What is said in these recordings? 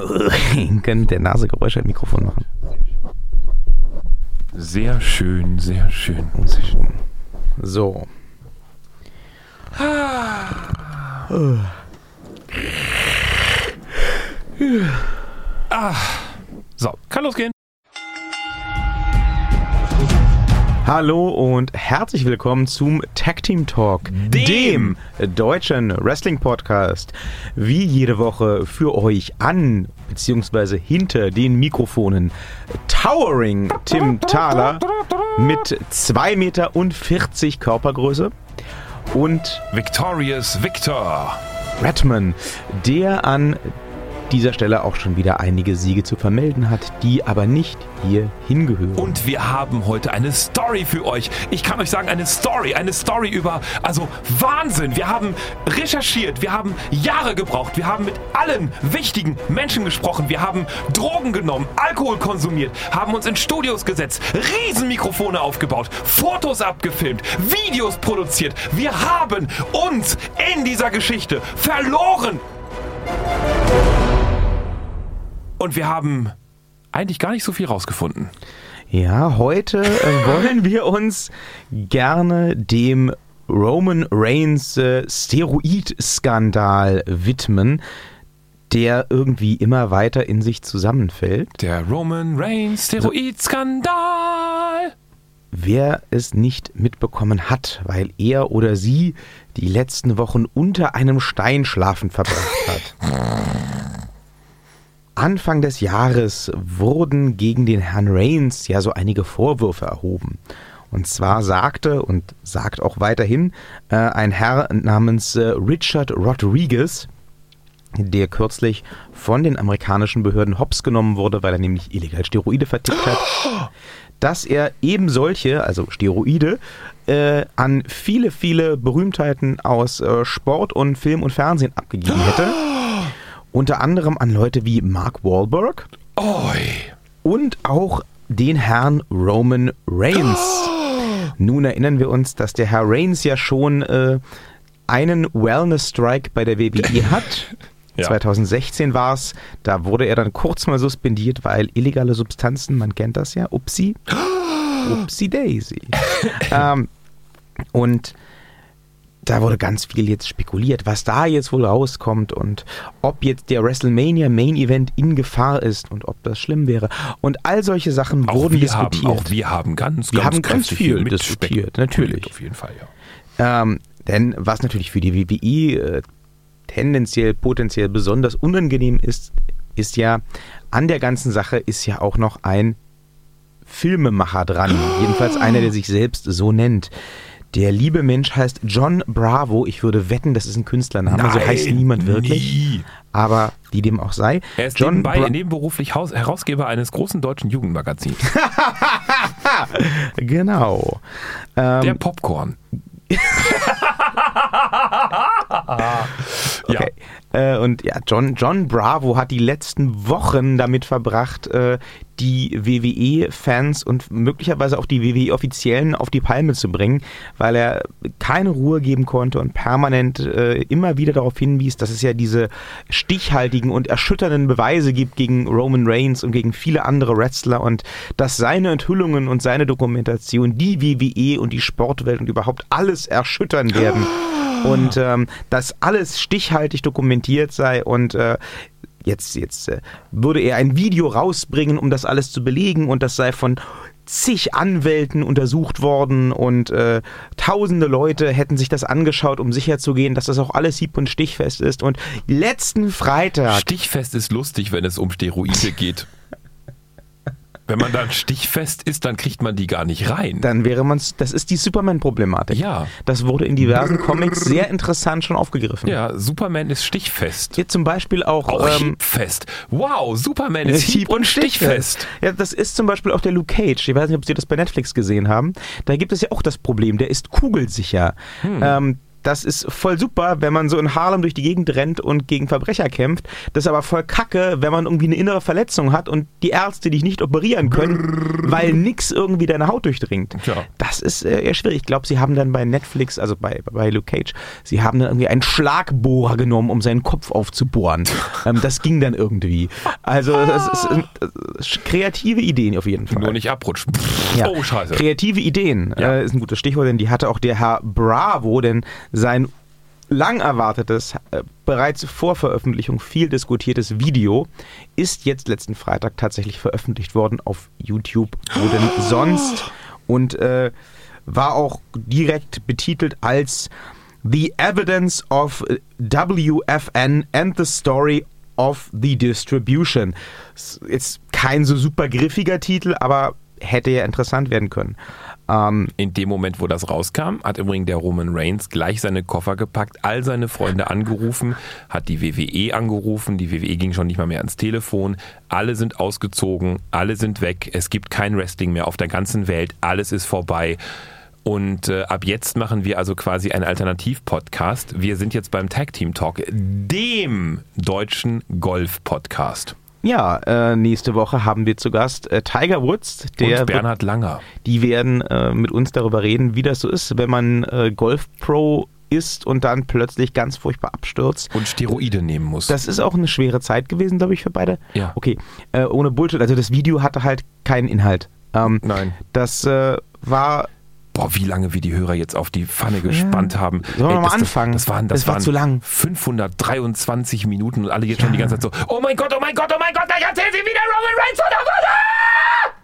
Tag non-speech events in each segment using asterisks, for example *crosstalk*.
*laughs* können der Nasegeräusche im Mikrofon machen. Sehr schön, sehr schön. So. So, kann losgehen. Hallo und herzlich willkommen zum Tag Team Talk, dem, deutschen Wrestling Podcast. Wie jede Woche für euch an bzw. hinter den Mikrofonen Towering Tim Thaler mit 2 Meter und 40 Körpergröße und Victorious Victor. Redman, der an dieser Stelle auch schon wieder einige Siege zu vermelden hat, die aber nicht hier hingehören. Und wir haben heute eine Story für euch. Ich kann euch sagen, eine Story, eine Story über, also Wahnsinn. Wir haben recherchiert, wir haben Jahre gebraucht, wir haben mit allen wichtigen Menschen gesprochen, wir haben Drogen genommen, Alkohol konsumiert, haben uns in Studios gesetzt, Riesenmikrofone aufgebaut, Fotos abgefilmt, Videos produziert. Wir haben uns in dieser Geschichte verloren. Und wir haben eigentlich gar nicht so viel rausgefunden. Ja, heute äh, *laughs* wollen wir uns gerne dem Roman Reigns äh, Steroid-Skandal widmen, der irgendwie immer weiter in sich zusammenfällt. Der Roman Reigns Steroid-Skandal. Wer es nicht mitbekommen hat, weil er oder sie die letzten Wochen unter einem Stein schlafend verbracht hat. *laughs* Anfang des Jahres wurden gegen den Herrn Reigns ja so einige Vorwürfe erhoben. Und zwar sagte und sagt auch weiterhin äh, ein Herr namens äh, Richard Rodriguez, der kürzlich von den amerikanischen Behörden hops genommen wurde, weil er nämlich illegal Steroide vertickt hat, *gasps* dass er eben solche, also Steroide, äh, an viele, viele Berühmtheiten aus äh, Sport und Film und Fernsehen abgegeben hätte. *gasps* Unter anderem an Leute wie Mark Wahlberg Oi. und auch den Herrn Roman Reigns. Nun erinnern wir uns, dass der Herr Reigns ja schon äh, einen Wellness-Strike bei der WWE *laughs* hat. Ja. 2016 war es. Da wurde er dann kurz mal suspendiert, weil illegale Substanzen, man kennt das ja, Upsi. *gasps* Upsi Daisy. ähm, und da wurde ganz viel jetzt spekuliert, was da jetzt wohl rauskommt und ob jetzt der WrestleMania Main Event in Gefahr ist und ob das schlimm wäre. Und all solche Sachen Auch wurden wir, diskutiert. haben, auch wir haben ganz, Wir ganz haben ganz viel diskutiert, natürlich. Auf jeden Fall, ja. Ähm, denn was natürlich für die WWE äh, tendenziell, potenziell besonders unangenehm ist, ist ja, an der ganzen Sache ist ja auch noch ein Filmemacher dran. *gasps* Jedenfalls einer, der sich selbst so nennt. Der liebe Mensch heißt John Bravo. Ich würde wetten, das ist ein Künstlername. so Nein, heißt niemand wirklich. nie. Aber wie dem auch sei. Er ist John nebenbei Bra nebenberuflich Haus Herausgeber eines großen deutschen Jugendmagazins. *laughs* Genau. Ähm, Der Popcorn. *laughs* Okay. Äh, und ja, John, John Bravo hat die letzten Wochen damit verbracht, äh, die WWE-Fans und möglicherweise auch die WWE-Offiziellen auf die Palme zu bringen, weil er keine Ruhe geben konnte und permanent äh, immer wieder darauf hinwies, dass es ja diese stichhaltigen und erschütternden Beweise gibt gegen Roman Reigns und gegen viele andere Wrestler und dass seine Enthüllungen und seine Dokumentation die WWE und die Sportwelt und überhaupt alles erschüttern werden. *gasps* Und ähm, dass alles stichhaltig dokumentiert sei und äh, jetzt, jetzt äh, würde er ein Video rausbringen, um das alles zu belegen und das sei von zig Anwälten untersucht worden und äh, tausende Leute hätten sich das angeschaut, um sicherzugehen, dass das auch alles hieb- und stichfest ist. Und letzten Freitag Stichfest ist lustig, wenn es um Steroide geht. *laughs* Wenn man dann stichfest ist, dann kriegt man die gar nicht rein. dann wäre man, das ist die Superman-Problematik. Ja. Das wurde in diversen Comics sehr interessant schon aufgegriffen. Ja, Superman ist stichfest. Hier zum Beispiel auch, Auch ähm, hiebfest. Wow, Superman ist hieb- und stichfest. Ja, das ist zum Beispiel auch der Luke Cage. Ich weiß nicht, ob Sie das bei Netflix gesehen haben. Da gibt es ja auch das Problem, der ist kugelsicher. Hm. Ähm, das ist voll super, wenn man so in Harlem durch die Gegend rennt und gegen Verbrecher kämpft. Das ist aber voll kacke, wenn man irgendwie eine innere Verletzung hat und die Ärzte dich nicht operieren können, weil nix irgendwie deine Haut durchdringt. Ja. Das ist äh, eher schwierig. Ich glaube, sie haben dann bei Netflix, also bei, bei Luke Cage, sie haben dann irgendwie einen Schlagbohrer genommen, um seinen Kopf aufzubohren. *laughs* ähm, das ging dann irgendwie. Also das ist, das ist kreative Ideen auf jeden Fall. Nur nicht abrutschen. Ja. Oh, scheiße. Kreative Ideen Ja. äh, ist ein gutes Stichwort, denn die hatte auch der Herr Bravo, denn sein lang erwartetes, äh, bereits vor Veröffentlichung viel diskutiertes Video ist jetzt letzten Freitag tatsächlich veröffentlicht worden auf YouTube. Wo denn *gasps* sonst? Und äh, war auch direkt betitelt als The Evidence of WFN and the Story of the Distribution. Ist Jetzt kein so super griffiger Titel, aber hätte ja interessant werden können. Ähm, In dem Moment, wo das rauskam, hat übrigens der Roman Reigns gleich seine Koffer gepackt, all seine Freunde angerufen, hat die WWE angerufen, die WWE ging schon nicht mal mehr ans Telefon, alle sind ausgezogen, alle sind weg, es gibt kein Wrestling mehr auf der ganzen Welt, alles ist vorbei. Und äh, ab jetzt machen wir also quasi einen Alternativ-Podcast. Wir sind jetzt beim Tag Team Talk, dem deutschen Golf-Podcast. Ja, äh, nächste Woche haben wir zu Gast äh, Tiger Woods. Der Und wird, Bernhard Langer. die werden äh, mit uns darüber reden, wie das so ist, wenn man äh, Golf-Pro ist und dann plötzlich ganz furchtbar abstürzt. Und Steroide nehmen muss. Das ist auch eine schwere Zeit gewesen, glaube ich, für beide. Ja. Okay, äh, ohne Bullshit. Also das Video hatte halt keinen Inhalt. Ähm, Nein. Das äh, war Boah, wie lange wir die Hörer jetzt auf die Pfanne gespannt haben. Sollen wir mal das, das- anfangen? Das, waren, das Es war waren zu lang. 523 Minuten und alle jetzt schon die ganze Zeit so, oh mein Gott, oh mein Gott, oh mein Gott, gleich erzählen sie wieder Roman Reigns oder was?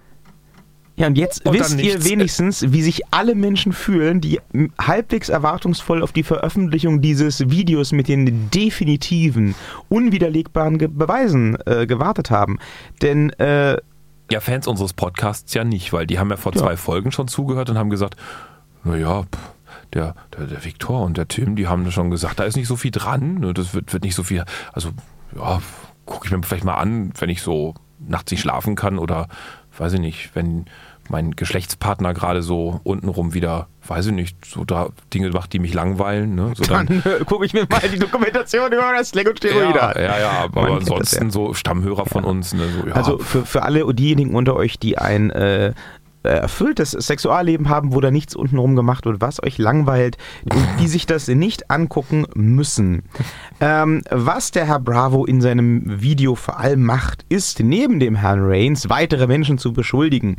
Ja, und jetzt Und wisst ihr wenigstens, wie sich alle Menschen fühlen, die halbwegs erwartungsvoll auf die Veröffentlichung dieses Videos mit den definitiven, unwiderlegbaren Beweisen äh, gewartet haben. Denn äh, Ja, Fans unseres Podcasts ja nicht, weil die haben ja vor Ja. zwei Folgen schon zugehört und haben gesagt, naja, der, der, der Viktor und der Tim, die haben schon gesagt, da ist nicht so viel dran, ne, das wird, wird nicht so viel, also ja, gucke ich mir vielleicht mal an, wenn ich so nachts nicht schlafen kann oder weiß ich nicht, wenn mein Geschlechtspartner gerade so untenrum wieder, weiß ich nicht, so da Dinge macht, die mich langweilen, ne? So dann äh, gucke ich mir mal die Dokumentation über Wrestling und Steroide ja, an. ja, ja, aber Man ansonsten ja. so Stammhörer von uns, ne, so, ja, Also für, für alle diejenigen unter euch, die ein äh, erfülltes Sexualleben haben, wo da nichts untenrum gemacht wird, was euch langweilt, die sich das nicht angucken müssen. Ähm, was der Herr Bravo in seinem Video vor allem macht, ist neben dem Herrn Reigns weitere Menschen zu beschuldigen.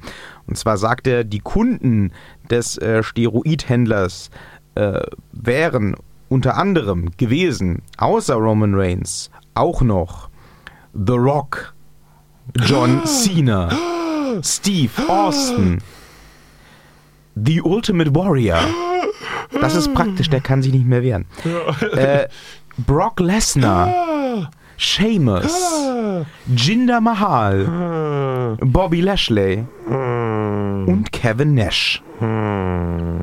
Und zwar sagt er, die Kunden des äh, Steroidhändlers äh, wären unter anderem gewesen, außer Roman Reigns, auch noch The Rock, John Cena, Steve Austin, The Ultimate Warrior. Das ist praktisch, der kann sich nicht mehr wehren. Äh, Brock Lesnar, Sheamus, Jinder Mahal, Bobby Lashley und Kevin Nash.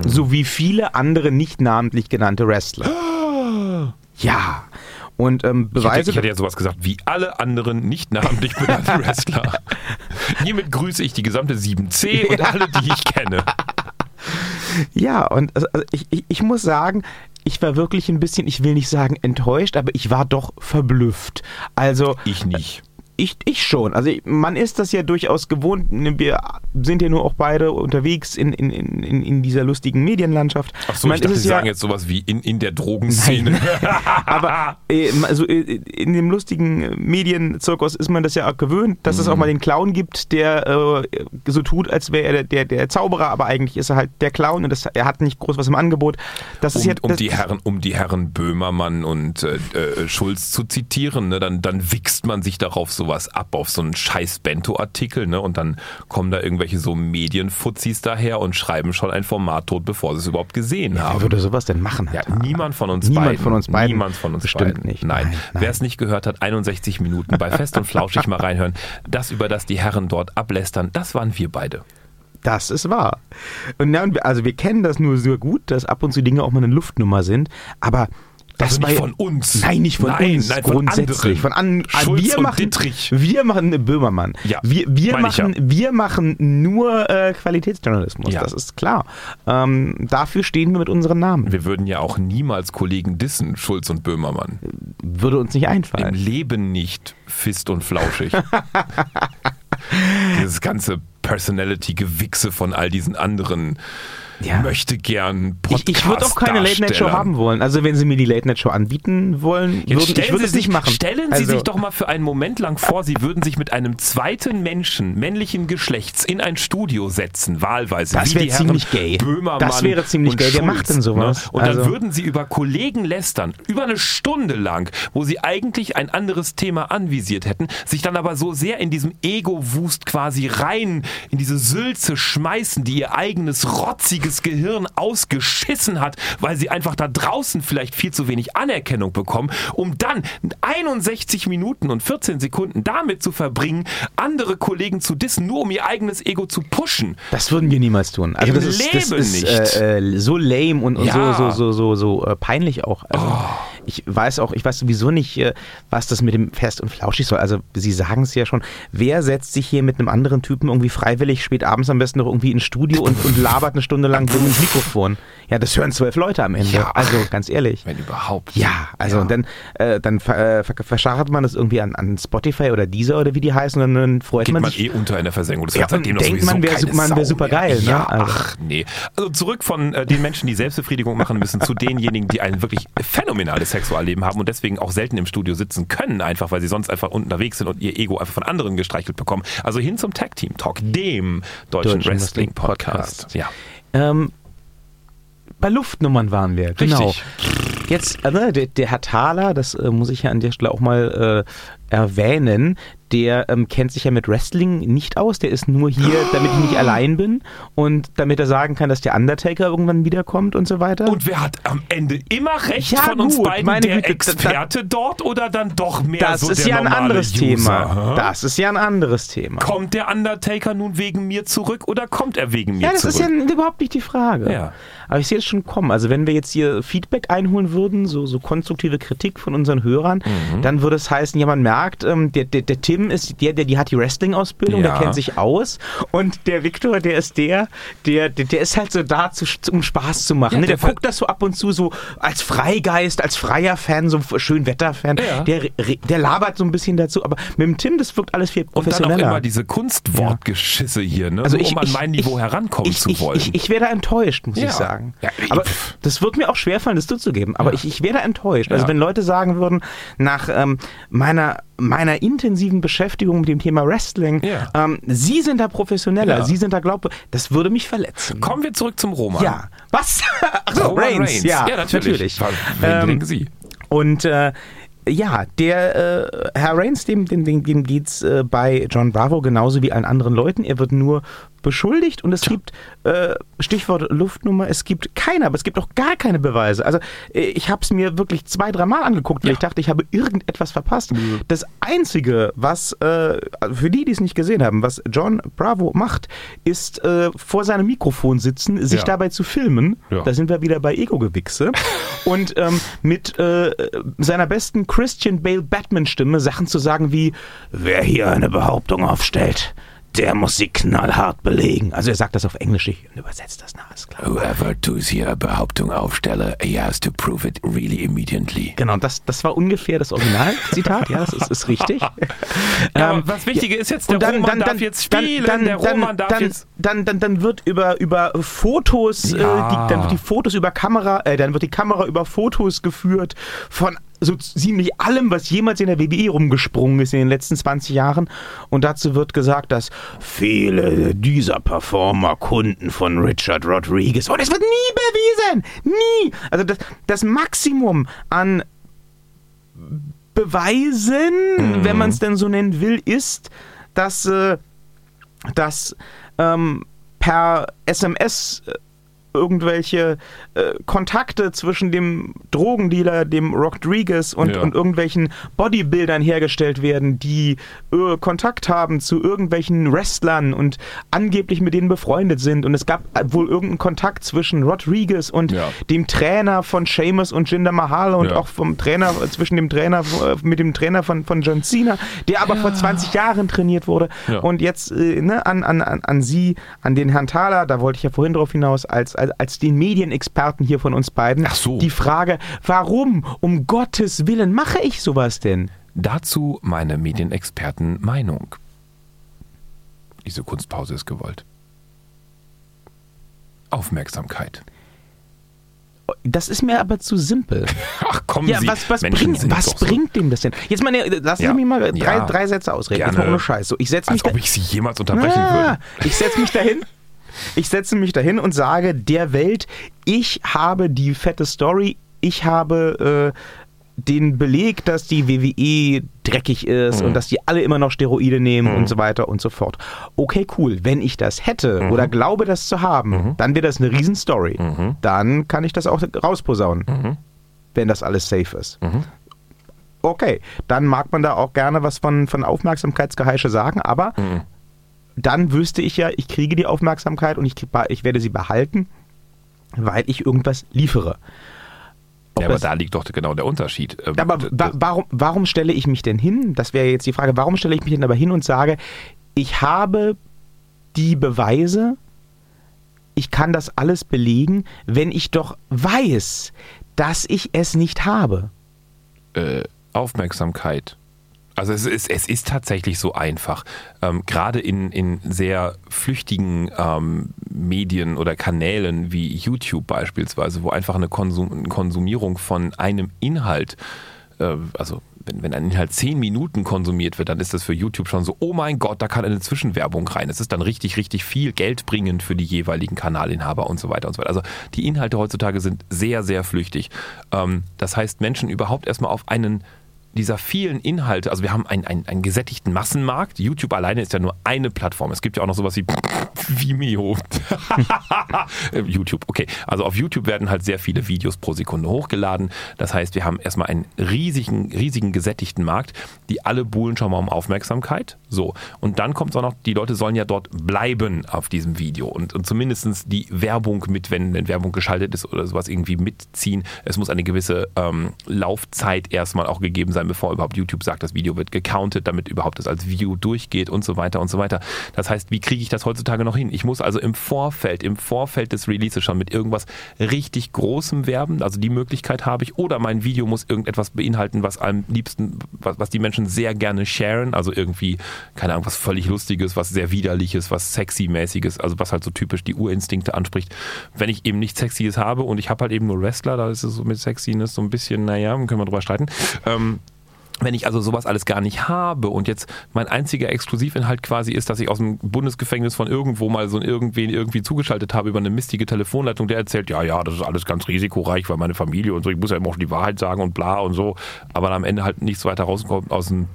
Sowie viele andere nicht namentlich genannte Wrestler. Ja. Und ähm, Ich hätte, Beweise. ich hätte ja sowas gesagt, wie alle anderen nicht namentlich benannten *laughs* Wrestler. Hiermit grüße ich die gesamte 7C und alle, die ich kenne. Ja, und also, also ich, ich, ich muss sagen, ich war wirklich ein bisschen, ich will nicht sagen enttäuscht, aber ich war doch verblüfft. Also Ich nicht. Ich, ich schon. Also man ist das ja durchaus gewohnt. Wir sind ja nur auch beide unterwegs in, in, in, in- dieser lustigen Medienlandschaft. Achso, ich dachte, ist Sie ja, sagen jetzt sowas wie in, in der Drogenszene. *laughs* aber äh, also äh, in dem lustigen Medienzirkus ist man das ja auch gewöhnt, dass es auch mal den Clown gibt, der äh, so tut, als wäre er der, der, der Zauberer, aber eigentlich ist er halt der Clown und das, er hat nicht groß was im Angebot. Das ist Um, ja, um, die Herren, um die Herren Böhmermann und äh, Schulz zu zitieren, ne, dann, dann wichst man sich darauf sowas ab, auf so einen scheiß Bento-Artikel, ne, und dann kommen da irgendwelche so Medienfuzis daher und schreiben schon ein Format tot, bevor sie es überhaupt gesehen Wer haben. würde sowas denn machen? Ja, niemand von uns Niemand beiden. von uns beiden. Niemand von uns Bestimmt beiden. nicht. Nein. Nein, nein. Wer es nicht gehört hat, 61 Minuten bei Fest und Flauschig mal reinhören. Das, über das die Herren dort ablästern, das waren wir beide. Das ist wahr. Und ja, also wir kennen das nur sehr gut, dass ab und zu Dinge auch mal eine Luftnummer sind, aber Das also nicht war- von uns. Nein, nicht von nein, uns. Nein, von grundsätzlich. anderen. Von an, Schulz wir und machen, Dittrich. Wir machen Böhmermann. Ja, wir, wir, machen, wir machen nur äh, Qualitätsjournalismus. Ja. Das ist klar. Ähm, dafür stehen wir mit unseren Namen. Wir würden ja auch niemals Kollegen dissen, Schulz und Böhmermann. Würde uns nicht Im einfallen. Leben nicht fist und flauschig. *laughs* Dieses ganze Personality-Gewichse von all diesen anderen Ja. möchte gern Ich, ich würde auch keine Late-Night-Show haben wollen. Also wenn Sie mir die Late-Night-Show anbieten wollen, Jetzt würden, ich stellen würde Sie es sich, nicht machen. Stellen Sie also, sich doch mal für einen Moment lang vor, Sie würden sich mit einem zweiten Menschen männlichen Geschlechts in ein Studio setzen, wahlweise. Das wäre ziemlich gay. Böhmermann Das wäre ziemlich gay. Wer Schulz, macht denn sowas? Ne? Und dann Also- würden Sie über Kollegen lästern, über eine Stunde lang, wo Sie eigentlich ein anderes Thema anvisiert hätten, sich dann aber so sehr in diesem Ego-Wust quasi rein, in diese Sülze schmeißen, die Ihr eigenes rotziges Gehirn ausgeschissen hat, weil Sie einfach da draußen vielleicht viel zu wenig Anerkennung bekommen, um dann 61 Minuten und 14 Sekunden damit zu verbringen, andere Kollegen zu dissen, nur um ihr eigenes Ego zu pushen. Das würden wir niemals tun. Also Im das ist, das Leben ist nicht. Äh, äh, so lame und, und Ja. so, so, so, so, so äh, peinlich auch. Also Ich weiß auch, ich weiß sowieso nicht, äh, was das mit dem Fest und Flauschig soll. Also Sie sagen es ja schon. Wer setzt sich hier mit einem anderen Typen irgendwie freiwillig spät abends am besten noch irgendwie ins Studio und, und labert eine Stunde lang so ins Mikrofon? Ja, das hören zwölf Leute am Ende. Ja. Also ganz ehrlich. Wenn überhaupt. Ja, also und dann, äh, dann ver, äh, ver, verschachert man das irgendwie an, an Spotify oder Deezer oder wie die heißen und dann freut Geht man man sich. eh unter in der Versenkung. Das Ja, und denkt man, wär keine su- man wär super geil, ne? Ja, Also- ach nee. Also zurück von äh, den Menschen, die Selbstbefriedigung machen müssen, zu denjenigen, die ein wirklich phänomenales Sexualleben haben und deswegen auch selten im Studio sitzen können, einfach weil sie sonst einfach unterwegs sind und ihr Ego einfach von anderen gestreichelt bekommen. Also hin zum Tag Team Talk, dem deutschen, Deutschen Wrestling Wrestling-Podcast. Podcast. Ja. Ähm, bei Luftnummern waren wir, genau. Richtig. Jetzt, äh, ne, der, der Herr Thaler, das äh, muss ich ja an der Stelle auch mal äh, erwähnen, der ähm, kennt sich ja mit Wrestling nicht aus. Der ist nur hier, *gasps* damit ich nicht allein bin und damit er sagen kann, dass der Undertaker irgendwann wiederkommt und so weiter. Und wer hat am Ende immer recht Ja, von uns gut, beiden? meine der Güte, Experte dort oder dann doch mehr das so ist ja ein anderes User? Thema. hä? Das ist ja ein anderes Thema. Kommt der Undertaker nun wegen mir zurück oder kommt er wegen mir Ja, das zurück? ist ja überhaupt nicht die Frage. Ja. Aber ich sehe es schon kommen. Also wenn wir jetzt hier Feedback einholen würden, so, so konstruktive Kritik von unseren Hörern, Mhm. dann würde es heißen, ja, man merkt, ähm, der, der, der Tim ist der, der die hat die Wrestling-Ausbildung, Ja. der kennt sich aus. Und der Victor, der ist der, der, der, der ist halt so da, zu, um Spaß zu machen. Ja, ne? der der guckt das so ab und zu so als Freigeist, als freier Fan, so schön Wetterfan. Ja. Der, der labert so ein bisschen dazu. Aber mit dem Tim, das wirkt alles viel Und dann auch professioneller. immer diese Kunstwortgeschisse hier, ne? Also so, ich- um an ich- mein Niveau ich- herankommen ich, zu ich, wollen. Ich, ich wäre da enttäuscht, muss ich sagen. Aber das wird mir auch schwerfallen, das zuzugeben. Aber ich, ich wäre da enttäuscht. Also wenn Leute sagen würden, nach ähm, meiner, meiner intensiven Beschäftigung mit dem Thema Wrestling, Ja. ähm, Sie sind da professioneller, Ja. Sie sind da glaubwürdig, das würde mich verletzen. Kommen wir zurück zum Roman. Ja. Was? Ach so, *laughs* Roman Reigns. Ja, ja natürlich. Wen Ähm, Sie? und äh, ja, der äh, Herr Reigns, dem, dem, dem, dem geht's äh, bei John Bravo genauso wie allen anderen Leuten. Er wird nur beschuldigt und es gibt, äh, Stichwort Luftnummer, es gibt keine, aber es gibt auch gar keine Beweise. Also äh, ich habe es mir wirklich zwei, dreimal angeguckt, weil Ja. ich dachte, ich habe irgendetwas verpasst. Das Einzige, was, äh, für die, die es nicht gesehen haben, was John Bravo macht, ist äh, vor seinem Mikrofon sitzen, sich Ja. dabei zu filmen. Ja. Da sind wir wieder bei Ego-Gewichse. *laughs* und ähm, mit äh, seiner besten Christian Bale Batman-Stimme Sachen zu sagen wie, wer hier eine Behauptung aufstellt, der muss sie knallhart belegen. Also er sagt das auf Englisch, ich übersetze das nach, ist klar. Whoever does here a Behauptung aufstelle, he has to prove it really immediately. Genau, das, das war ungefähr das Originalzitat, ja, das ist, ist richtig. *laughs* Ja, Ähm, was Wichtige ist jetzt, der und dann, Roman dann, darf dann, jetzt spielen, dann, der dann, Roman darf dann, jetzt... Dann, dann, dann wird über, über Fotos, Ja. äh, die, dann wird die Fotos über Kamera, äh, dann wird die Kamera über Fotos geführt von so ziemlich allem, was jemals in der WWE rumgesprungen ist in den letzten 20 Jahren. Und dazu wird gesagt, dass viele dieser Performer Kunden von Richard Rodriguez. Und es wird nie bewiesen! Nie! Also das, das Maximum an Beweisen, wenn man es denn so nennen will, ist, dass, äh, dass ähm, per SMS äh, irgendwelche äh, Kontakte zwischen dem Drogendealer, dem Rodriguez und, Ja. und irgendwelchen Bodybuildern hergestellt werden, die äh, Kontakt haben zu irgendwelchen Wrestlern und angeblich mit denen befreundet sind. Und es gab äh, wohl irgendeinen Kontakt zwischen Rodriguez und Ja. dem Trainer von Sheamus und Jinder Mahal und Ja. auch vom Trainer, äh, zwischen dem Trainer, äh, mit dem Trainer von, von John Cena, der aber vor 20 Jahren trainiert wurde. Ja. Und jetzt äh, ne, an, an, an, an Sie, an den Herrn Thaler, da wollte ich ja vorhin drauf hinaus, als, als, als den Medienexperten hier von uns beiden, Ach so. die Frage, warum um Gottes Willen mache ich sowas denn? Dazu meine Medienexperten-Meinung. Diese Kunstpause ist gewollt. Aufmerksamkeit. Das ist mir aber zu simpel. *laughs* Ach komm, Ja, Sie was, was, Menschen bringt, sind was doch so. bringt dem das denn? Jetzt mal, lassen Ja. Sie mich mal drei, Ja. drei Sätze ausreden. Jetzt Gerne. mal ohne Scheiß. So, ich setze mich, Als da, ob ich Sie jemals unterbrechen Ah, würde. ich setze mich dahin. *laughs* Ich setze mich dahin und sage der Welt, ich habe die fette Story, ich habe äh, den Beleg, dass die WWE dreckig ist Mhm. und dass die alle immer noch Steroide nehmen und so weiter und so fort. Okay, cool. Wenn ich das hätte Mhm. oder glaube, das zu haben, dann wäre das eine Riesenstory. Mhm. Dann kann ich das auch rausposaunen, wenn das alles safe ist. Mhm. Okay, dann mag man da auch gerne was von, von Aufmerksamkeitsgeheische sagen, aber Mhm. Dann wüsste ich ja, ich kriege die Aufmerksamkeit und ich, ich werde sie behalten, weil ich irgendwas liefere. Ob Ja, aber da liegt doch genau der Unterschied. Ähm, aber wa warum, warum stelle ich mich denn hin? Das wäre jetzt die Frage. Warum stelle ich mich denn aber hin und sage, ich habe die Beweise, ich kann das alles belegen, wenn ich doch weiß, dass ich es nicht habe. äh, Aufmerksamkeit. Also es ist, es ist tatsächlich so einfach. Ähm, Gerade in, in sehr flüchtigen ähm, Medien oder Kanälen wie YouTube beispielsweise, wo einfach eine Konsum Konsumierung von einem Inhalt, äh, also wenn, wenn ein Inhalt zehn Minuten konsumiert wird, dann ist das für YouTube schon so, oh mein Gott, da kann eine Zwischenwerbung rein. Es ist dann richtig, richtig viel Geld bringend für die jeweiligen Kanalinhaber und so weiter und so weiter. Also die Inhalte heutzutage sind sehr, sehr flüchtig. Ähm, das heißt, Menschen überhaupt erstmal auf einen dieser vielen Inhalte, also wir haben einen, einen, einen gesättigten Massenmarkt. YouTube alleine ist ja nur eine Plattform. Es gibt ja auch noch sowas wie Vimeo. *laughs* YouTube, okay. Also auf YouTube werden halt sehr viele Videos pro Sekunde hochgeladen. Das heißt, wir haben erstmal einen riesigen, riesigen gesättigten Markt, die alle buhlen schon mal um Aufmerksamkeit. So. Und dann kommt es auch noch, die Leute sollen ja dort bleiben auf diesem Video und, und zumindest die Werbung mit, wenn, wenn Werbung geschaltet ist oder sowas irgendwie mitziehen. Es muss eine gewisse ähm, Laufzeit erstmal auch gegeben sein, bevor überhaupt YouTube sagt, das Video wird gecountet, damit überhaupt das als View durchgeht und so weiter und so weiter. Das heißt, wie kriege ich das heutzutage noch hin? Ich muss also im Vorfeld, im Vorfeld des Releases schon mit irgendwas richtig Großem werben, also die Möglichkeit habe ich, oder mein Video muss irgendetwas beinhalten, was am liebsten, was, was die Menschen sehr gerne sharen, also irgendwie, keine Ahnung, was völlig Lustiges, was sehr Widerliches, was Sexy-mäßiges, also was halt so typisch die Urinstinkte anspricht. Wenn ich eben nichts Sexyes habe und ich habe halt eben nur Wrestler, da ist es so mit Sexiness so ein bisschen, naja, können wir drüber streiten. Ähm, wenn ich also sowas alles gar nicht habe und jetzt mein einziger Exklusivinhalt quasi ist, dass ich aus dem Bundesgefängnis von irgendwo mal so irgendwen irgendwie zugeschaltet habe über eine mistige Telefonleitung, der erzählt, ja, ja, das ist alles ganz risikoreich, weil meine Familie und so, ich muss ja immer auch die Wahrheit sagen und bla und so, aber am Ende halt nichts weiter rauskommt aus dem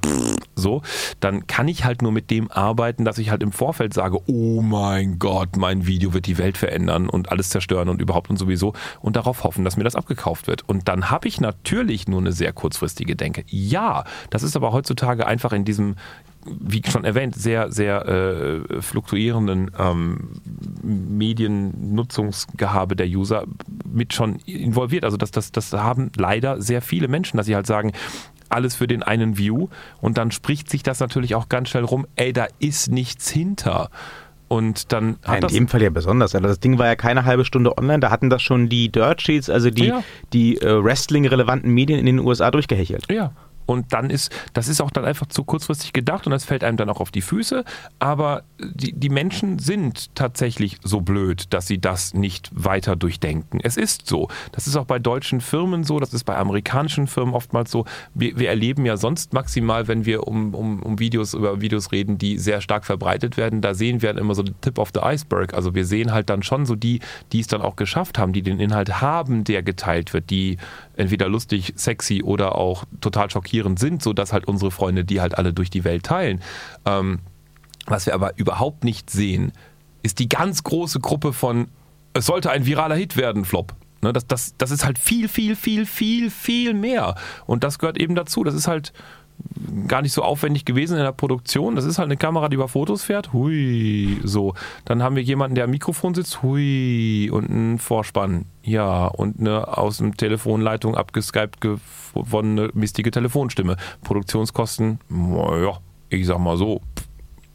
so, dann kann ich halt nur mit dem arbeiten, dass ich halt im Vorfeld sage, oh mein Gott, mein Video wird die Welt verändern und alles zerstören und überhaupt und sowieso und darauf hoffen, dass mir das abgekauft wird. Und dann habe ich natürlich nur eine sehr kurzfristige Denke. Ja, das ist aber heutzutage einfach in diesem wie schon erwähnt, sehr, sehr äh, fluktuierenden ähm, Mediennutzungsgehabe der User mit schon involviert. Also das, das, das haben leider sehr viele Menschen, dass sie halt sagen, alles für den einen View und dann spricht sich das natürlich auch ganz schnell rum, ey, da ist nichts hinter. Und dann Ja, hat in das dem Fall ja besonders. Also das Ding war ja keine halbe Stunde online, da hatten das schon die Dirt Sheets, also die, Ja. die äh, Wrestling-relevanten Medien in den USA durchgehechelt. Ja. Und dann ist, das ist auch dann einfach zu kurzfristig gedacht und das fällt einem dann auch auf die Füße. Aber die, die Menschen sind tatsächlich so blöd, dass sie das nicht weiter durchdenken. Es ist so. Das ist auch bei deutschen Firmen so, das ist bei amerikanischen Firmen oftmals so. Wir, wir erleben ja sonst maximal, wenn wir um, um, um Videos, über Videos reden, die sehr stark verbreitet werden, da sehen wir dann immer so den Tip of the Iceberg. Also wir sehen halt dann schon so die, die es dann auch geschafft haben, die den Inhalt haben, der geteilt wird, die entweder lustig, sexy oder auch total schockierend sind, sodass halt unsere Freunde die halt alle durch die Welt teilen. Ähm, was wir aber überhaupt nicht sehen, ist die ganz große Gruppe von es sollte ein viraler Hit werden, Flop. Ne, das, das, das ist halt viel, viel, viel, viel, viel mehr. Und das gehört eben dazu. Das ist halt gar nicht so aufwendig gewesen in der Produktion. Das ist halt eine Kamera, die über Fotos fährt. Hui, so. Dann haben wir jemanden, der am Mikrofon sitzt. Hui, und einen Vorspann. Ja, und eine aus dem Telefonleitung abgeskypt gewonnene mistige Telefonstimme. Produktionskosten, ja, ich sag mal so,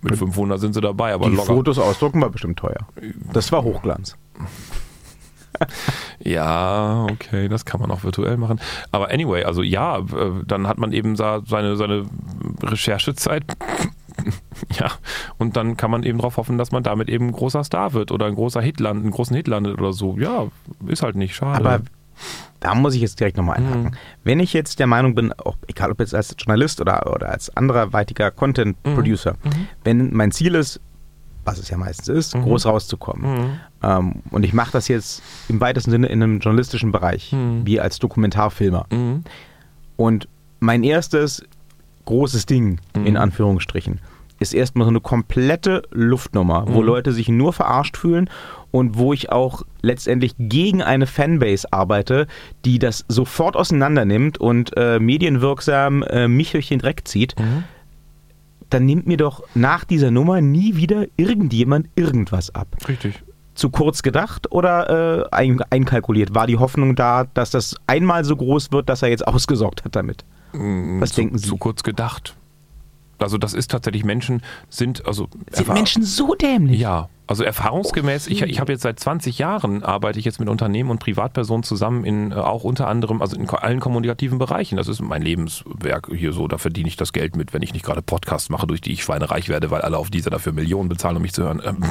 mit 500 sind sie dabei, aber Die locker. Fotos ausdrucken war bestimmt teuer. Das war Hochglanz. *laughs* Ja, okay, das kann man auch virtuell machen. Aber anyway, also ja, dann hat man eben seine, seine Recherchezeit. *laughs* Ja, und dann kann man eben darauf hoffen, dass man damit eben ein großer Star wird oder ein großer Hit landet, einen großen Hit landet oder so. Ja, ist halt nicht schade. Aber da muss ich jetzt direkt nochmal einhaken. Wenn ich jetzt der Meinung bin, auch, egal ob jetzt als Journalist oder, oder als anderweitiger Content-Producer, wenn mein Ziel ist, was es ja meistens ist, groß rauszukommen, ähm, und ich mache das jetzt im weitesten Sinne in einem journalistischen Bereich, wie als Dokumentarfilmer, Mhm. und mein erstes großes Ding, in Anführungsstrichen, ist erstmal so eine komplette Luftnummer, wo Leute sich nur verarscht fühlen und wo ich auch letztendlich gegen eine Fanbase arbeite, die das sofort auseinander nimmt und äh, medienwirksam äh, mich durch den Dreck zieht. Dann nimmt mir doch nach dieser Nummer nie wieder irgendjemand irgendwas ab Richtig. Zu kurz gedacht oder äh, ein, einkalkuliert? War die Hoffnung da, dass das einmal so groß wird, dass er jetzt *laughs* ausgesorgt hat damit? Was zu, denken Sie? Zu kurz gedacht. Also das ist tatsächlich Menschen sind also Sind Menschen so dämlich? Ja, also erfahrungsgemäß, ich, ich habe jetzt seit 20 Jahren arbeite ich jetzt mit Unternehmen und Privatpersonen zusammen in äh, auch unter anderem, also in allen kommunikativen Bereichen. Das ist mein Lebenswerk hier so, da verdiene ich das Geld mit, wenn ich nicht gerade Podcasts mache, durch die ich schweinereich werde, weil alle auf dieser dafür Millionen bezahlen, um mich zu hören. Ähm,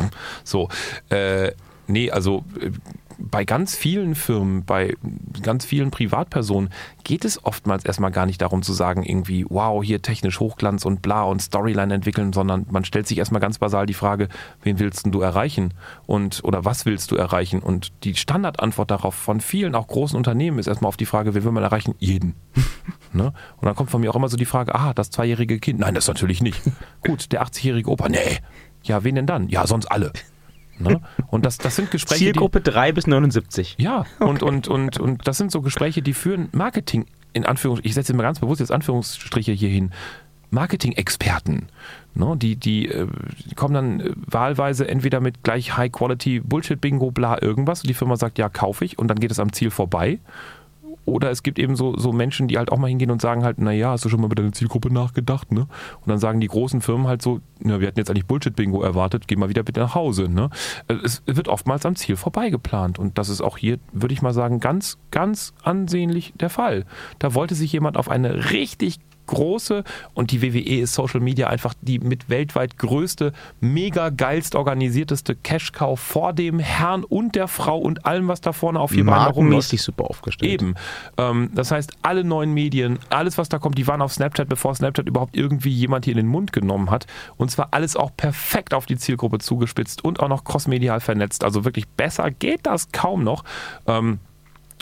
so, äh, nee, also äh, bei ganz vielen Firmen, bei ganz vielen Privatpersonen geht es oftmals erstmal gar nicht darum zu sagen, irgendwie, wow, hier technisch Hochglanz und bla und Storyline entwickeln, sondern man stellt sich erstmal ganz basal die Frage, wen willst du erreichen und oder was willst du erreichen? Und die Standardantwort darauf von vielen, auch großen Unternehmen, ist erstmal auf die Frage, wen will man erreichen? Jeden. *laughs* ne? Und dann kommt von mir auch immer so die Frage, ah, das zweijährige Kind. Nein, das natürlich nicht. *laughs* Gut, der 80-jährige Opa, nee. Ja, wen denn dann? Ja, sonst alle. Ne? Und das, das sind Gespräche, die, Zielgruppe 3 bis 79. ja, und, und, und, und das sind so Gespräche, die führen Marketing, in Anführungs, ich setze mal ganz bewusst jetzt Anführungsstriche hier hin, Marketing-Experten. Ne, die, die, äh, die kommen dann äh, wahlweise entweder mit gleich High-Quality Bullshit-Bingo, bla, irgendwas. Und die Firma sagt, ja, kaufe ich und dann geht es am Ziel vorbei. Oder es gibt eben so, so Menschen, die halt auch mal hingehen und sagen halt, naja, hast du schon mal über deine Zielgruppe nachgedacht, ne? Und dann sagen die großen Firmen halt so, na, wir hatten jetzt eigentlich Bullshit-Bingo erwartet, geh mal wieder bitte nach Hause, ne? Es wird oftmals am Ziel vorbei geplant und das ist auch hier, würde ich mal sagen, ganz, ganz ansehnlich der Fall. Da wollte sich jemand auf eine richtig große und die WWE ist Social Media einfach die mit weltweit größte, mega geilst organisierteste Cash-Cow vor dem Herrn und der Frau und allem, was da vorne auf vier Beinen rumläuft. Super aufgestellt. Eben. Ähm, das heißt, alle neuen Medien, alles, was da kommt, die waren auf Snapchat, bevor Snapchat überhaupt irgendwie jemand hier in den Mund genommen hat. Und zwar alles auch perfekt auf die Zielgruppe zugespitzt und auch noch crossmedial vernetzt. Also wirklich besser geht das kaum noch. Ähm,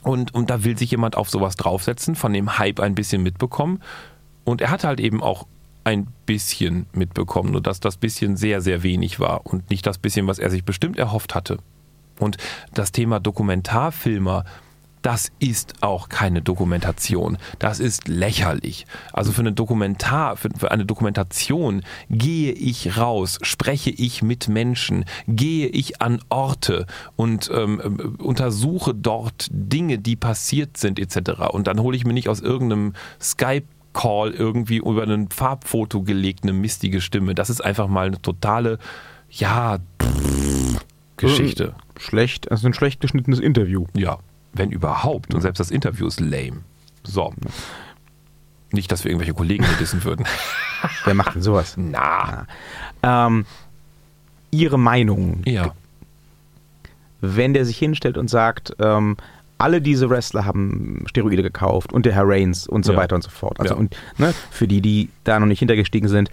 und, und da will sich jemand auf sowas draufsetzen, von dem Hype ein bisschen mitbekommen. Und er hat halt eben auch ein bisschen mitbekommen, nur dass das bisschen sehr, sehr wenig war und nicht das bisschen, was er sich bestimmt erhofft hatte. Und das Thema Dokumentarfilmer, das ist auch keine Dokumentation. Das ist lächerlich. Also für eine Dokumentar, für, eine Dokumentation gehe ich raus, spreche ich mit Menschen, gehe ich an Orte und ähm, untersuche dort Dinge, die passiert sind etc. Und dann hole ich mir nicht aus irgendeinem Skype Call irgendwie über ein Farbfoto gelegt eine mistige Stimme. Das ist einfach mal eine totale, ja, Geschichte. Schlecht, also ein schlecht geschnittenes Interview. Ja, wenn überhaupt. Und selbst das Interview ist lame. So. Nicht, dass wir irgendwelche Kollegen hier dissen würden. *laughs* Wer macht denn sowas? Na. Ähm, ihre Meinung, Ja. wenn der sich hinstellt und sagt, ähm, alle diese Wrestler haben Steroide gekauft und der Herr Reigns und so Ja. weiter und so fort. Also Ja. und ne, für die, die da noch nicht hintergestiegen sind,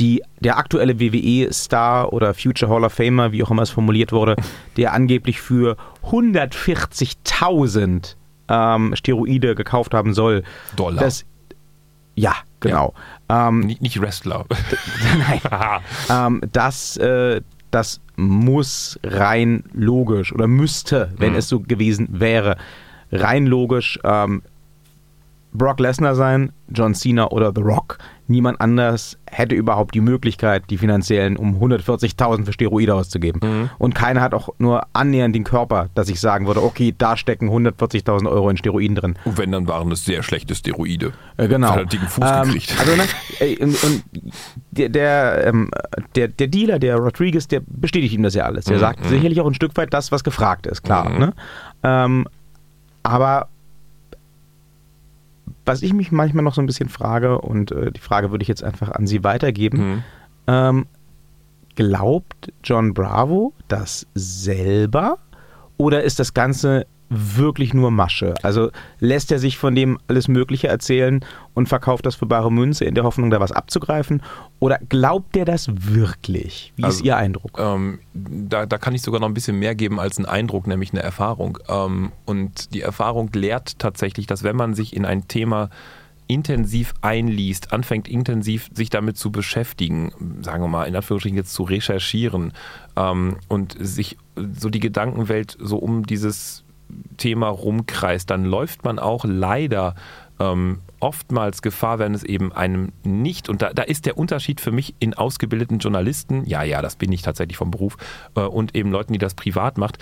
die, der aktuelle WWE-Star oder Future Hall of Famer, wie auch immer es formuliert wurde, *laughs* der angeblich für 140.000 ähm, Steroide gekauft haben soll. Dollar. Das, ja, genau. Ähm, Nicht, nicht Wrestler. nein. *laughs* ähm, dass äh, das muss rein logisch oder müsste, wenn Mhm. es so gewesen wäre, rein logisch ähm, Brock Lesnar sein, John Cena oder The Rock. Niemand anders hätte überhaupt die Möglichkeit, die finanziellen um 140.000 für Steroide auszugeben. Mhm. Und keiner hat auch nur annähernd den Körper, dass ich sagen würde, okay, da stecken 140.000 Euro in Steroiden drin. Und wenn, dann waren es sehr schlechte Steroide. Äh, genau. Hat einen dicken Fuß Ähm, gekriegt. *laughs* Also, ne, äh, und, und der, der, ähm, der, der Dealer, der Rodriguez, der bestätigt ihm das ja alles. Der Mhm, sagt mhm. sicherlich auch ein Stück weit das, was gefragt ist, klar. Mhm. Ne? Ähm, aber was ich mich manchmal noch so ein bisschen frage, und äh, die Frage würde ich jetzt einfach an Sie weitergeben, Mhm. ähm, glaubt John Bravo das selber oder ist das Ganze wirklich nur Masche? Also lässt er sich von dem alles Mögliche erzählen und verkauft das für bare Münze in der Hoffnung, da was abzugreifen? Oder glaubt er das wirklich? Wie Also, ist Ihr Eindruck? Ähm, da, da kann ich sogar noch ein bisschen mehr geben als einen Eindruck, nämlich eine Erfahrung. Ähm, und die Erfahrung lehrt tatsächlich, dass wenn man sich in ein Thema intensiv einliest, anfängt intensiv sich damit zu beschäftigen, sagen wir mal in Anführungsstrichen jetzt zu recherchieren ähm, und sich so die Gedankenwelt so um dieses Thema rumkreist, dann läuft man auch leider ähm, oftmals Gefahr, wenn es eben einem nicht, und da, da ist der Unterschied für mich in ausgebildeten Journalisten, ja, ja, das bin ich tatsächlich vom Beruf, äh, und eben Leuten, die das privat macht,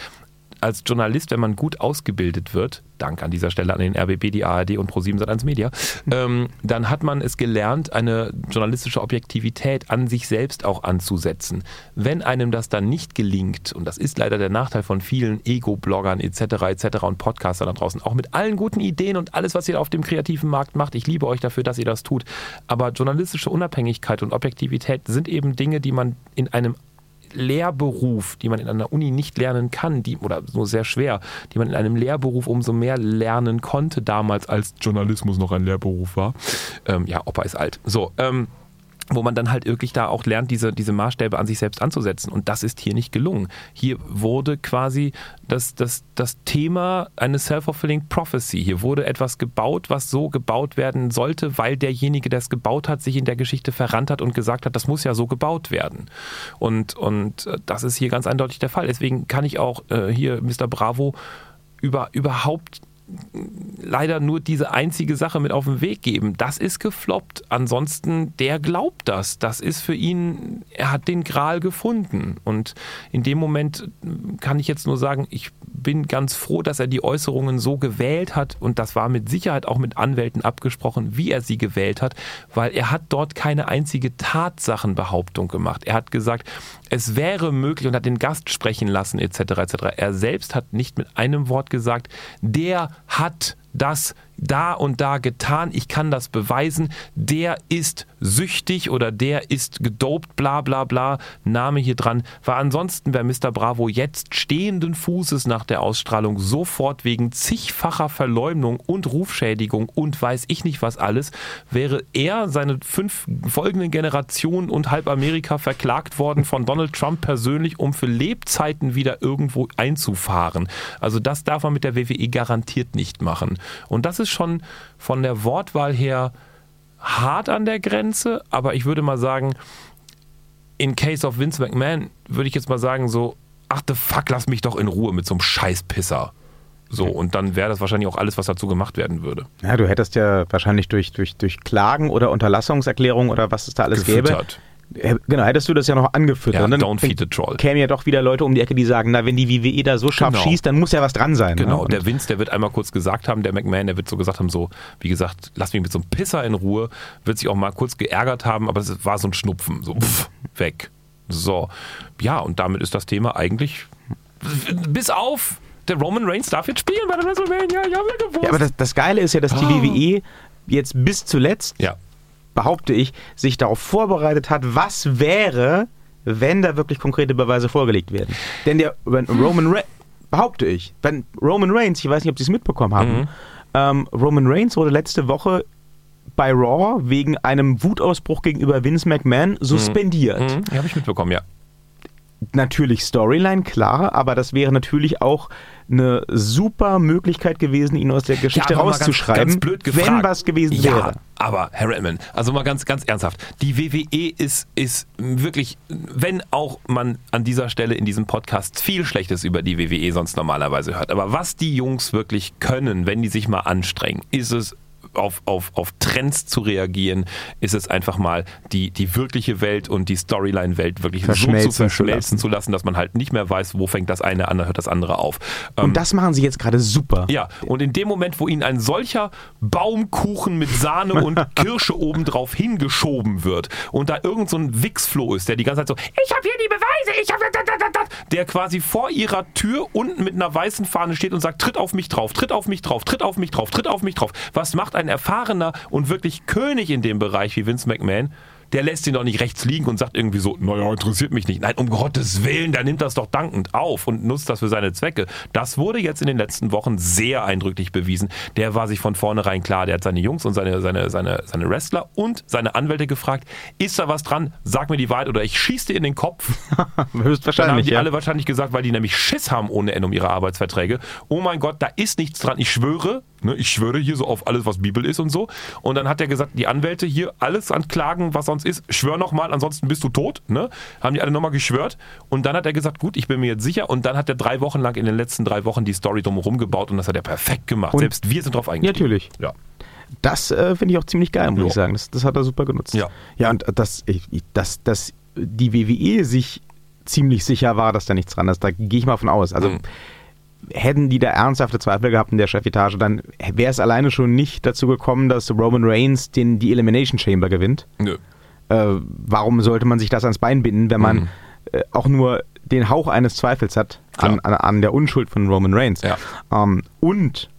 als Journalist, wenn man gut ausgebildet wird, Dank an dieser Stelle an den RBB, die ARD und Pro7 Sat1 Media, ähm, dann hat man es gelernt, eine journalistische Objektivität an sich selbst auch anzusetzen. Wenn einem das dann nicht gelingt, und das ist leider der Nachteil von vielen Ego-Bloggern etc. etc. und Podcastern da draußen, auch mit allen guten Ideen und alles, was ihr auf dem kreativen Markt macht, ich liebe euch dafür, dass ihr das tut, aber journalistische Unabhängigkeit und Objektivität sind eben Dinge, die man in einem Lehrberuf, die man in einer Uni nicht lernen kann, die, oder nur sehr schwer, die man in einem Lehrberuf umso mehr lernen konnte, damals als Journalismus noch ein Lehrberuf war. Ähm, ja, Opa ist alt. So, ähm, wo man dann halt wirklich da auch lernt, diese, diese Maßstäbe an sich selbst anzusetzen. Und das ist hier nicht gelungen. Hier wurde quasi das, das, das Thema eine self-fulfilling prophecy. Hier wurde etwas gebaut, was so gebaut werden sollte, weil derjenige, der es gebaut hat, sich in der Geschichte verrannt hat und gesagt hat, das muss ja so gebaut werden. Und, und äh, das ist hier ganz eindeutig der Fall. Deswegen kann ich auch äh, hier Mr. Bravo über, überhaupt leider nur diese einzige Sache mit auf den Weg geben. Das ist gefloppt. Ansonsten, der glaubt das. Das ist für ihn, er hat den Gral gefunden. Und in dem Moment kann ich jetzt nur sagen, ich bin ganz froh, dass er die Äußerungen so gewählt hat. Und das war mit Sicherheit auch mit Anwälten abgesprochen, wie er sie gewählt hat, weil er hat dort keine einzige Tatsachenbehauptung gemacht. Er hat gesagt, es wäre möglich und hat den Gast sprechen lassen, etc. etc. Er selbst hat nicht mit einem Wort gesagt, der hat das da und da getan, ich kann das beweisen, der ist süchtig oder der ist gedopt, bla bla bla, Name hier dran, war ansonsten wäre Mr. Bravo jetzt stehenden Fußes nach der Ausstrahlung sofort wegen zigfacher Verleumdung und Rufschädigung und weiß ich nicht was alles, wäre er, seine fünf folgenden Generationen und halb Amerika verklagt worden von Donald Trump persönlich, um für Lebzeiten wieder irgendwo einzufahren. Also das darf man mit der WWE garantiert nicht machen. Und das ist schon von der Wortwahl her hart an der Grenze, aber ich würde mal sagen, in case of Vince McMahon würde ich jetzt mal sagen so, ach the fuck, lass mich doch in Ruhe mit so einem Scheißpisser. So, und dann wäre das wahrscheinlich auch alles, was dazu gemacht werden würde. Ja, du hättest ja wahrscheinlich durch, durch, durch Klagen oder Unterlassungserklärungen oder was es da alles gäbe. Gefüttert. Äh, Genau, hättest du das ja noch angefüttert. Ja, dann don't feed the troll. kämen ja doch wieder Leute um die Ecke, die sagen, na, wenn die WWE da so scharf Genau. schießt, dann muss ja was dran sein. Genau, ne? Der Vince, der wird einmal kurz gesagt haben, der McMahon, der wird so gesagt haben, so, wie gesagt, lass mich mit so einem Pisser in Ruhe, wird sich auch mal kurz geärgert haben, aber es war so ein Schnupfen, so, pff, weg. So, ja, und damit ist das Thema eigentlich, bis auf, der Roman Reigns darf jetzt spielen bei der WrestleMania, ja, wir gewusst. ja, aber das, das Geile ist ja, dass die Ah. WWE jetzt bis zuletzt, ja, behaupte ich, sich darauf vorbereitet hat, was wäre, wenn da wirklich konkrete Beweise vorgelegt werden. Denn der wenn Roman Reigns, behaupte ich, wenn Roman Reigns, ich weiß nicht, ob Sie es mitbekommen haben, Mhm. ähm, Roman Reigns wurde letzte Woche bei Raw wegen einem Wutausbruch gegenüber Vince McMahon suspendiert. mhm, habe ich mitbekommen, ja. Natürlich Storyline, klar, aber das wäre natürlich auch eine super Möglichkeit gewesen, ihn aus der Geschichte aber mal ganz- rauszuschreiben, ganz blöd gefragt. wenn was gewesen ja, wäre. Aber Herr Redman, also mal ganz, ganz ernsthaft, die WWE ist, ist wirklich, wenn auch man an dieser Stelle in diesem Podcast viel Schlechtes über die WWE sonst normalerweise hört, aber was die Jungs wirklich können, wenn die sich mal anstrengen, ist es auf, auf, auf Trends zu reagieren, ist es einfach mal die, die wirkliche Welt und die Storyline-Welt wirklich so zu verschmelzen zu lassen. dass man halt nicht mehr weiß, wo fängt das eine an, hört das andere auf. Und ähm, das machen sie jetzt gerade super. Ja, und in dem Moment, wo ihnen ein solcher Baumkuchen mit Sahne und *laughs* Kirsche obendrauf hingeschoben wird und da irgend so ein Wichsfloh ist, der die ganze Zeit so, ich habe hier die Beweise, ich habe der quasi vor ihrer Tür unten mit einer weißen Fahne steht und sagt, tritt auf mich drauf, tritt auf mich drauf, tritt auf mich drauf, tritt auf mich drauf. Was macht ein erfahrener und wirklich König in dem Bereich wie Vince McMahon? der lässt ihn doch nicht rechts liegen und sagt irgendwie so, naja, interessiert mich nicht. Nein, um Gottes Willen, der nimmt das doch dankend auf und nutzt das für seine Zwecke. Das wurde jetzt in den letzten Wochen sehr eindrücklich bewiesen. Der war sich von vornherein klar, der hat seine Jungs und seine, seine, seine, seine Wrestler und seine Anwälte gefragt, ist da was dran? Sag mir die Wahrheit oder ich schieße dir in den Kopf. *laughs* Höchstwahrscheinlich. Dann haben die ja. alle wahrscheinlich gesagt, weil die nämlich Schiss haben ohne Ende um ihre Arbeitsverträge. Oh mein Gott, da ist nichts dran. Ich schwöre, Ne, ich schwöre hier so auf alles, was Bibel ist und so. Und dann hat er gesagt, die Anwälte hier alles anklagen, was sonst ist. Schwör nochmal, ansonsten bist du tot. Ne? Haben die alle nochmal geschwört. Und dann hat er gesagt, gut, ich bin mir jetzt sicher. Und dann hat er drei Wochen lang in den letzten drei Wochen die Story drumherum gebaut und das hat er perfekt gemacht. Und Selbst wir sind drauf eingestiegen. Natürlich. Ja. Das äh, finde ich auch ziemlich geil, muss jo. ich sagen. Das, das, hat er super genutzt. Ja. Ja, und das, dass, dass die WWE sich ziemlich sicher war, dass da nichts dran ist, da gehe ich mal von aus. Also. Mhm hätten die da ernsthafte Zweifel gehabt in der Chefetage, dann wäre es alleine schon nicht dazu gekommen, dass Roman Reigns den, die Elimination Chamber gewinnt. Nö. Äh, warum sollte man sich das ans Bein binden, wenn man mhm. äh, auch nur den Hauch eines Zweifels hat an, an, an, der Unschuld von Roman Reigns? Ja. Ähm, und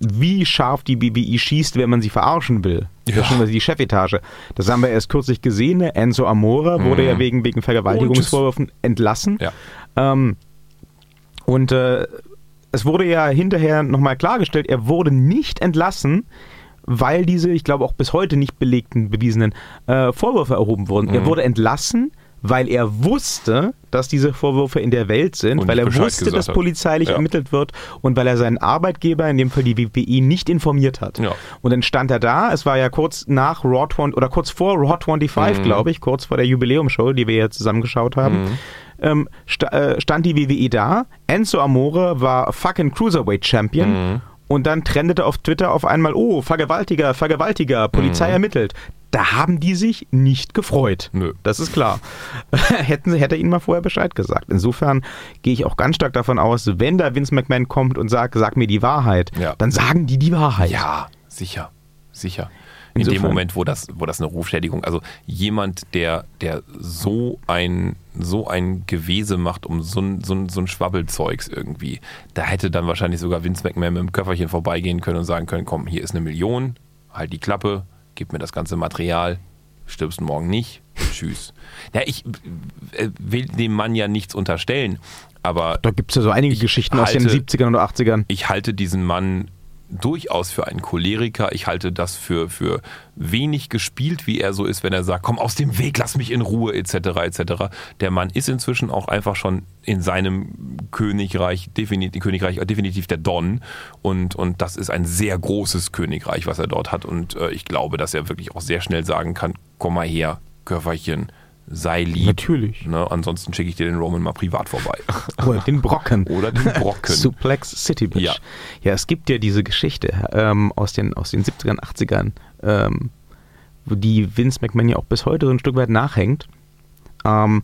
wie scharf die BBI schießt, wenn man sie verarschen will. Ja. Das ist schon die Chefetage. Das haben wir erst kürzlich gesehen. Enzo Amora wurde ja mhm. wegen, wegen Vergewaltigungsvorwürfen entlassen. Ja. Ähm, und äh, es wurde ja hinterher nochmal klargestellt, er wurde nicht entlassen, weil diese, ich glaube auch bis heute nicht belegten, bewiesenen äh, Vorwürfe erhoben wurden. Mhm. Er wurde entlassen, weil er wusste, dass diese Vorwürfe in der Welt sind, und weil er Bescheid wusste, dass polizeilich ja. ermittelt wird und weil er seinen Arbeitgeber, in dem Fall die WPI, nicht informiert hat. Ja. Und dann stand er da, es war ja kurz nach Raw 20, oder kurz vor Raw 25, mhm. glaube ich, kurz vor der Jubiläumshow, die wir ja zusammengeschaut haben. Mhm. Ähm, sta äh, stand die WWE da. Enzo Amore war fucking Cruiserweight Champion. Mhm. Und dann trendete auf Twitter auf einmal, oh, Vergewaltiger, Vergewaltiger, Polizei mhm. ermittelt. Da haben die sich nicht gefreut. Nö. Das ist klar. *laughs* Hätten sie, hätte ihnen mal vorher Bescheid gesagt. Insofern gehe ich auch ganz stark davon aus, wenn da Vince McMahon kommt und sagt, sag mir die Wahrheit, ja. dann sagen die die Wahrheit. Ja, sicher. Sicher. In Insofern. dem Moment, wo das, wo das eine Rufschädigung, also jemand, der, der so ein, so ein Gewese macht um so ein, so ein, so ein Schwabbelzeugs irgendwie, da hätte dann wahrscheinlich sogar Vince McMahon mit dem Köfferchen vorbeigehen können und sagen können, komm, hier ist eine Million, halt die Klappe, gib mir das ganze Material, stirbst morgen nicht, *laughs* tschüss. Ja, ich äh, will dem Mann ja nichts unterstellen, aber. Da gibt es ja so einige Geschichten halte, aus den 70ern oder 80ern. Ich halte diesen Mann durchaus für einen Choleriker. Ich halte das für, für wenig gespielt, wie er so ist, wenn er sagt, komm aus dem Weg, lass mich in Ruhe, etc. etc. Der Mann ist inzwischen auch einfach schon in seinem Königreich, definitiv, Königreich definitiv der Don. Und, und das ist ein sehr großes Königreich, was er dort hat. Und äh, ich glaube, dass er wirklich auch sehr schnell sagen kann, komm mal her, Körperchen sei lieb. Natürlich. Ne? Ansonsten schicke ich dir den Roman mal privat vorbei. *laughs* Oder den Brocken. Oder den Brocken. *laughs* Suplex City Bitch. Ja. ja, es gibt ja diese Geschichte ähm, aus, den, aus den 70ern, 80ern, ähm, die Vince McMahon ja auch bis heute so ein Stück weit nachhängt. Ähm,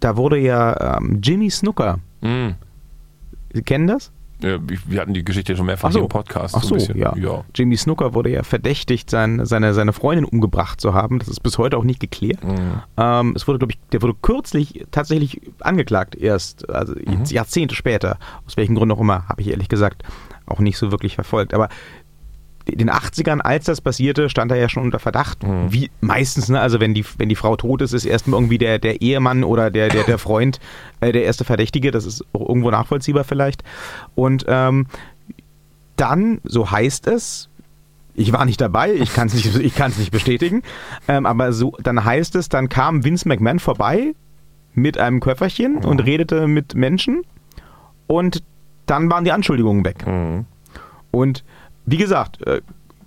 da wurde ja ähm, Jimmy Snooker. Mm. Sie kennen das? Wir hatten die Geschichte schon mehrfach so. im Podcast. Ach so, so ja. ja. Jimmy Snooker wurde ja verdächtigt, sein, seine, seine Freundin umgebracht zu haben. Das ist bis heute auch nicht geklärt. Mhm. Ähm, es wurde, glaube ich, der wurde kürzlich tatsächlich angeklagt, erst also mhm. Jahrzehnte später. Aus welchen Gründen auch immer, habe ich ehrlich gesagt auch nicht so wirklich verfolgt. Aber den 80ern, als das passierte, stand er ja schon unter Verdacht. Mhm. Wie meistens, ne? Also wenn die, wenn die Frau tot ist, ist erstmal irgendwie der, der Ehemann oder der, der, der Freund äh, der erste Verdächtige. Das ist irgendwo nachvollziehbar vielleicht. Und ähm, dann, so heißt es, ich war nicht dabei, ich kann es nicht, nicht bestätigen, ähm, aber so, dann heißt es, dann kam Vince McMahon vorbei mit einem Köfferchen mhm. und redete mit Menschen und dann waren die Anschuldigungen weg. Mhm. Und wie gesagt, äh,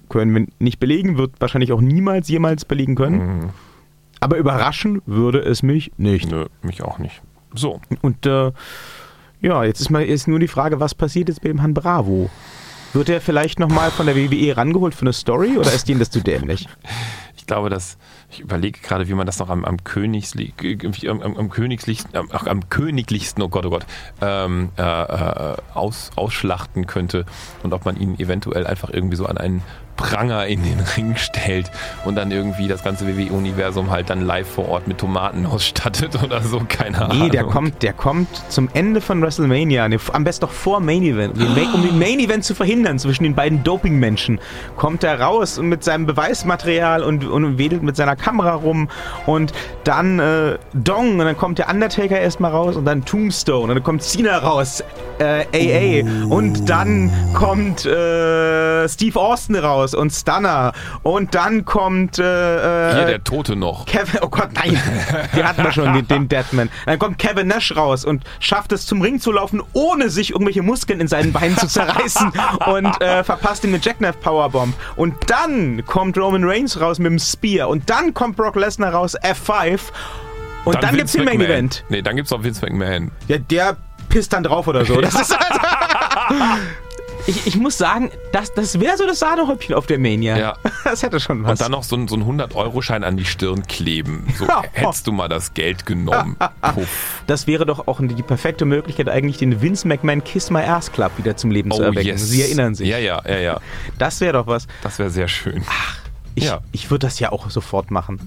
können wir nicht belegen, wird wahrscheinlich auch niemals jemals belegen können. Mhm. Aber überraschen würde es mich nicht. Nö, mich auch nicht. So, Und äh, ja, jetzt ist mal ist nur die Frage, was passiert jetzt mit dem Herrn Bravo? Wird er vielleicht nochmal von der WWE rangeholt für eine Story oder ist ihm das zu dämlich? ich glaube, dass ich überlege gerade, wie man das noch am, am, Königsli am, am, Königlichsten, am, am Königlichsten, oh Gott, oh Gott, ähm, äh, äh, aus, ausschlachten könnte und ob man ihn eventuell einfach irgendwie so an einen Pranger in den Ring stellt und dann irgendwie das ganze WWE-Universum halt dann live vor Ort mit Tomaten *laughs* ausstattet oder so, keine Ahnung. Nee, der kommt, der kommt zum Ende von WrestleMania, ne, am besten doch vor Main Event. Um um den *gasps* Main Event zu verhindern zwischen den beiden Doping-Menschen, kommt er raus und mit seinem Beweismaterial und, und wedelt mit seiner Kamera rum und dann äh, Dong und dann kommt der Undertaker erstmal raus und dann Tombstone und dann kommt Cena raus, äh, AA und dann kommt äh, Steve Austin raus und Stunner und dann kommt äh, Hier äh, der Tote noch. Kevin, oh Gott, nein, den hatten wir schon, den, den Deadman. Dann kommt Kevin Nash raus und schafft es zum Ring zu laufen, ohne sich irgendwelche Muskeln in seinen Beinen zu zerreißen *laughs* und äh, verpasst ihm eine Jackknife Powerbomb. Und dann kommt Roman Reigns raus mit dem Spear und dann kommt Brock Lesnar raus, F5 und dann, gibt's Vince den Main. Event. Nee, dann gibt's auch Vince McMahon. Ja, der pisst dann drauf oder so. Das ist halt *laughs* ich, ich muss sagen, das, das wäre so das Sahnehäubchen auf der Mania. Ja. *laughs* Das hätte schon was. Und dann noch so ein, so ein 100-Euro-Schein an die Stirn kleben. So *laughs* hättest du mal das Geld genommen. Puff. Das wäre doch auch die perfekte Möglichkeit, eigentlich den Vince McMahon Kiss My Ass Club wieder zum Leben zu Oh erwecken. yes. Sie erinnern sich. Ja, ja, ja, ja. Das wäre doch was. Das wäre sehr schön. Ich, Ja. ich würde das ja auch sofort machen.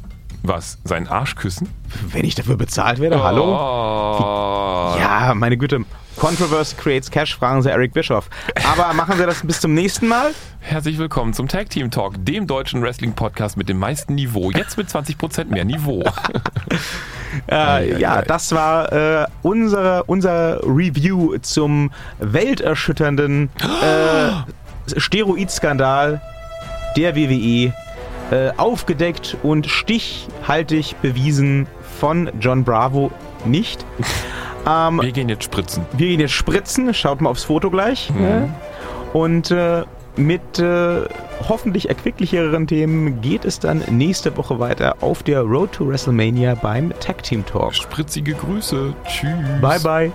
Was? Seinen Arsch küssen? Wenn ich dafür bezahlt werde, hallo? Oh. Ja, meine Güte. Controversy creates Cash, fragen Sie Eric Bischoff. Aber machen Sie das bis zum nächsten Mal. Herzlich willkommen zum Tag Team Talk, dem deutschen Wrestling-Podcast mit dem meisten Niveau. Jetzt mit 20% mehr Niveau. *laughs* Äh, ja, das war äh, unsere, unser Review zum welterschütternden äh, *gasps* Steroidskandal der WWE. Äh, aufgedeckt und stichhaltig bewiesen von John Bravo nicht. *laughs* Ähm, Wir gehen jetzt spritzen. wir gehen jetzt spritzen, schaut mal aufs Foto gleich. Mhm. Und äh, mit äh, hoffentlich erquicklicheren Themen geht es dann nächste Woche weiter auf der Road to WrestleMania beim Tag Team Talk. Spritzige Grüße. Tschüss. Bye bye.